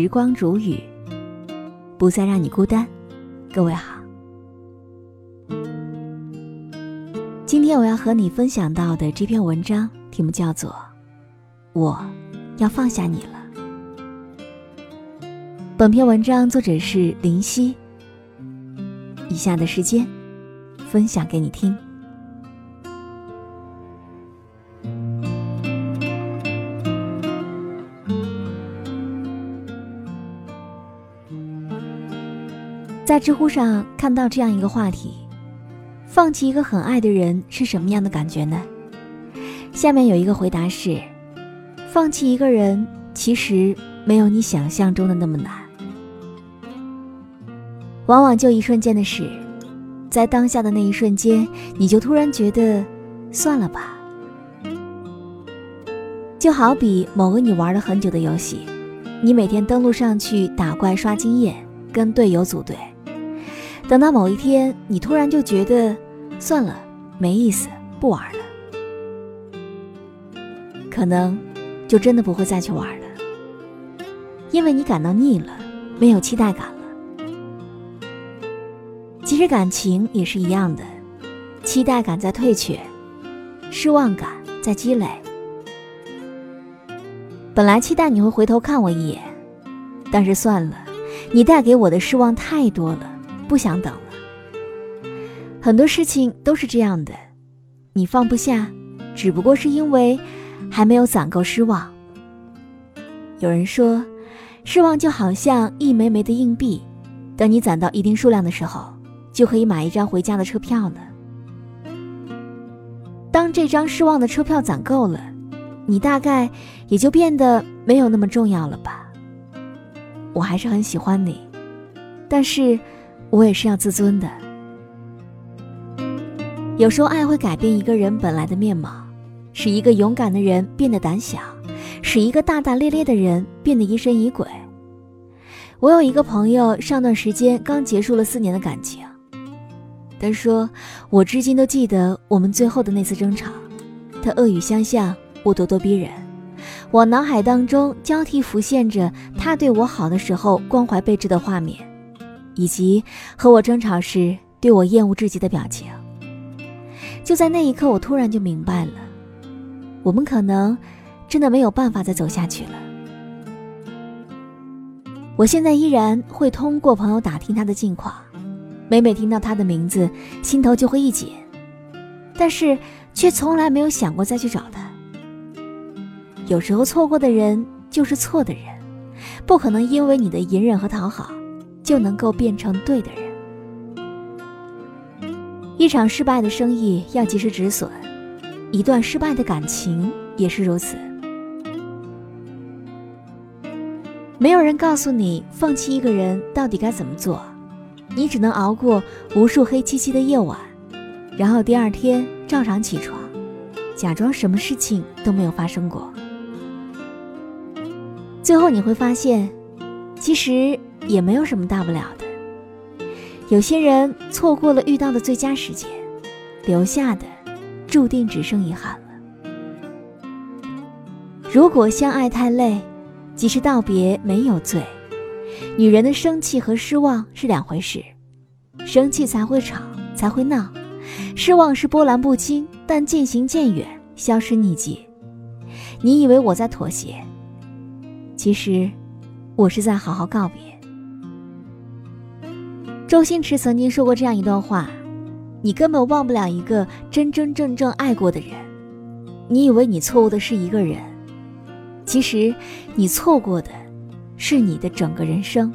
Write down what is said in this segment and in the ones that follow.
时光如雨，不再让你孤单。各位好，今天我要和你分享到的这篇文章题目叫做《我要放下你了》。本篇文章作者是林夕。以下的时间，分享给你听。在知乎上看到这样一个话题：放弃一个很爱的人是什么样的感觉呢？下面有一个回答是：放弃一个人其实没有你想象中的那么难，往往就一瞬间的事，在当下的那一瞬间，你就突然觉得算了吧。就好比某个你玩了很久的游戏，你每天登录上去打怪刷经验，跟队友组队。等到某一天，你突然就觉得算了，没意思，不玩了，可能就真的不会再去玩了，因为你感到腻了，没有期待感了。其实感情也是一样的，期待感在退却，失望感在积累。本来期待你会回头看我一眼，但是算了，你带给我的失望太多了。不想等了，很多事情都是这样的，你放不下，只不过是因为还没有攒够失望。有人说，失望就好像一枚枚的硬币，等你攒到一定数量的时候，就可以买一张回家的车票了。当这张失望的车票攒够了，你大概也就变得没有那么重要了吧。我还是很喜欢你，但是。我也是要自尊的。有时候，爱会改变一个人本来的面貌，使一个勇敢的人变得胆小，使一个大大咧咧的人变得疑神疑鬼。我有一个朋友，上段时间刚结束了四年的感情。他说：“我至今都记得我们最后的那次争吵。”他恶语相向，我咄咄逼人，我脑海当中交替浮现着他对我好的时候关怀备至的画面。以及和我争吵时对我厌恶至极的表情。就在那一刻，我突然就明白了，我们可能真的没有办法再走下去了。我现在依然会通过朋友打听他的近况，每每听到他的名字，心头就会一紧，但是却从来没有想过再去找他。有时候，错过的人就是错的人，不可能因为你的隐忍和讨好。就能够变成对的人。一场失败的生意要及时止损，一段失败的感情也是如此。没有人告诉你放弃一个人到底该怎么做，你只能熬过无数黑漆漆的夜晚，然后第二天照常起床，假装什么事情都没有发生过。最后你会发现，其实。也没有什么大不了的。有些人错过了遇到的最佳时间，留下的注定只剩遗憾了。如果相爱太累，即使道别没有罪。女人的生气和失望是两回事，生气才会吵，才会闹；失望是波澜不惊，但渐行渐远，消失匿迹。你以为我在妥协，其实我是在好好告别。周星驰曾经说过这样一段话：“你根本忘不了一个真真正正爱过的人。你以为你错过的是一个人，其实你错过的是你的整个人生。”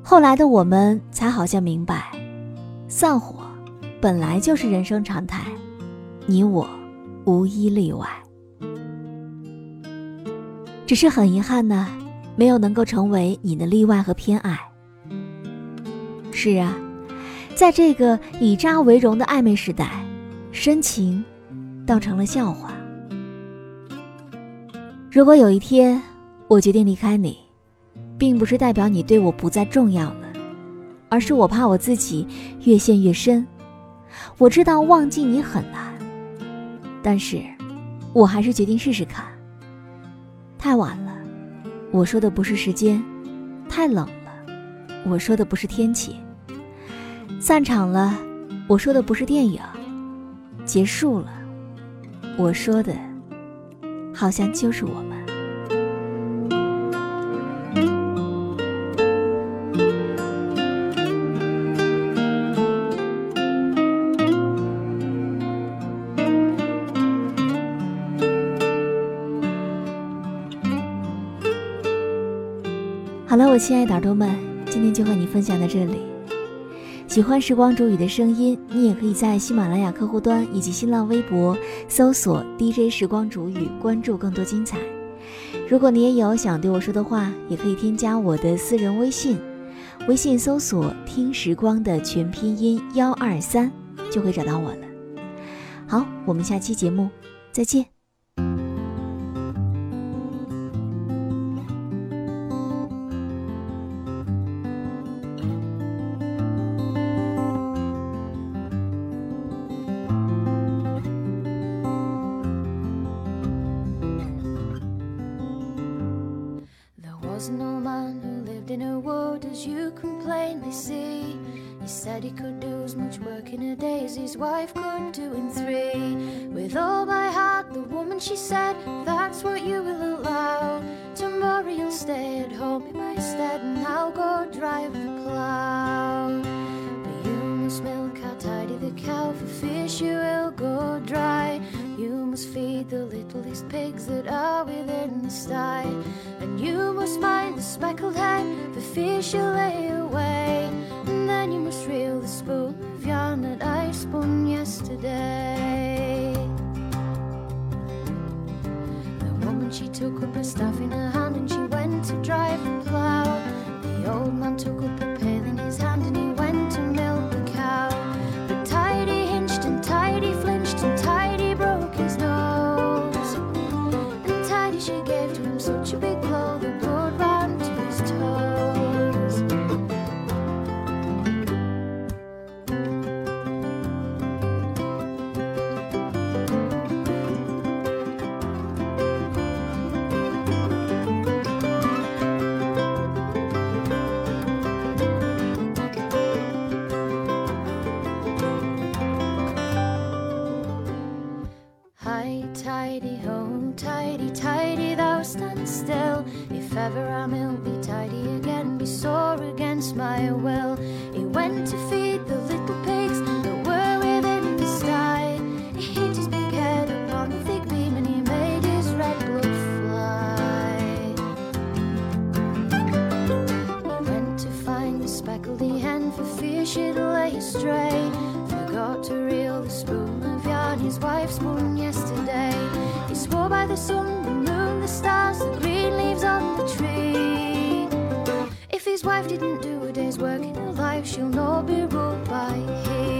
后来的我们才好像明白，散伙本来就是人生常态，你我无一例外。只是很遗憾呢，没有能够成为你的例外和偏爱。是啊，在这个以渣为荣的暧昧时代，深情倒成了笑话。如果有一天我决定离开你，并不是代表你对我不再重要了，而是我怕我自己越陷越深。我知道忘记你很难，但是我还是决定试试看。太晚了，我说的不是时间，太冷了；我说的不是天气，散场了；我说的不是电影，结束了；我说的，好像就是我们。好了，我亲爱的耳朵们，今天就和你分享到这里。喜欢时光煮雨的声音，你也可以在喜马拉雅客户端以及新浪微博搜索 DJ 时光煮雨，关注更多精彩。如果你也有想对我说的话，也可以添加我的私人微信，微信搜索“听时光”的全拼音幺二三，就会找到我了。好，我们下期节目再见。Said he could do as much work in a day as his wife could do in three. With all my heart, the woman she said, that's what you will allow. Tomorrow you'll stay at home in my stead, and I'll go drive the plough. But you must milk how tidy the cow, for fish you will go dry. Feed the littlest pigs that are within the sty, and you must mind the speckled hen, for fish you lay away And then you must reel the spool of yarn that I spun yesterday. The woman she took up her staff in her hand and she went to drive the plough. The old man took up tidy, home tidy, tidy, thou stand still. If ever I will be tidy again, be sore against my will. Life, she'll not be ruled by him.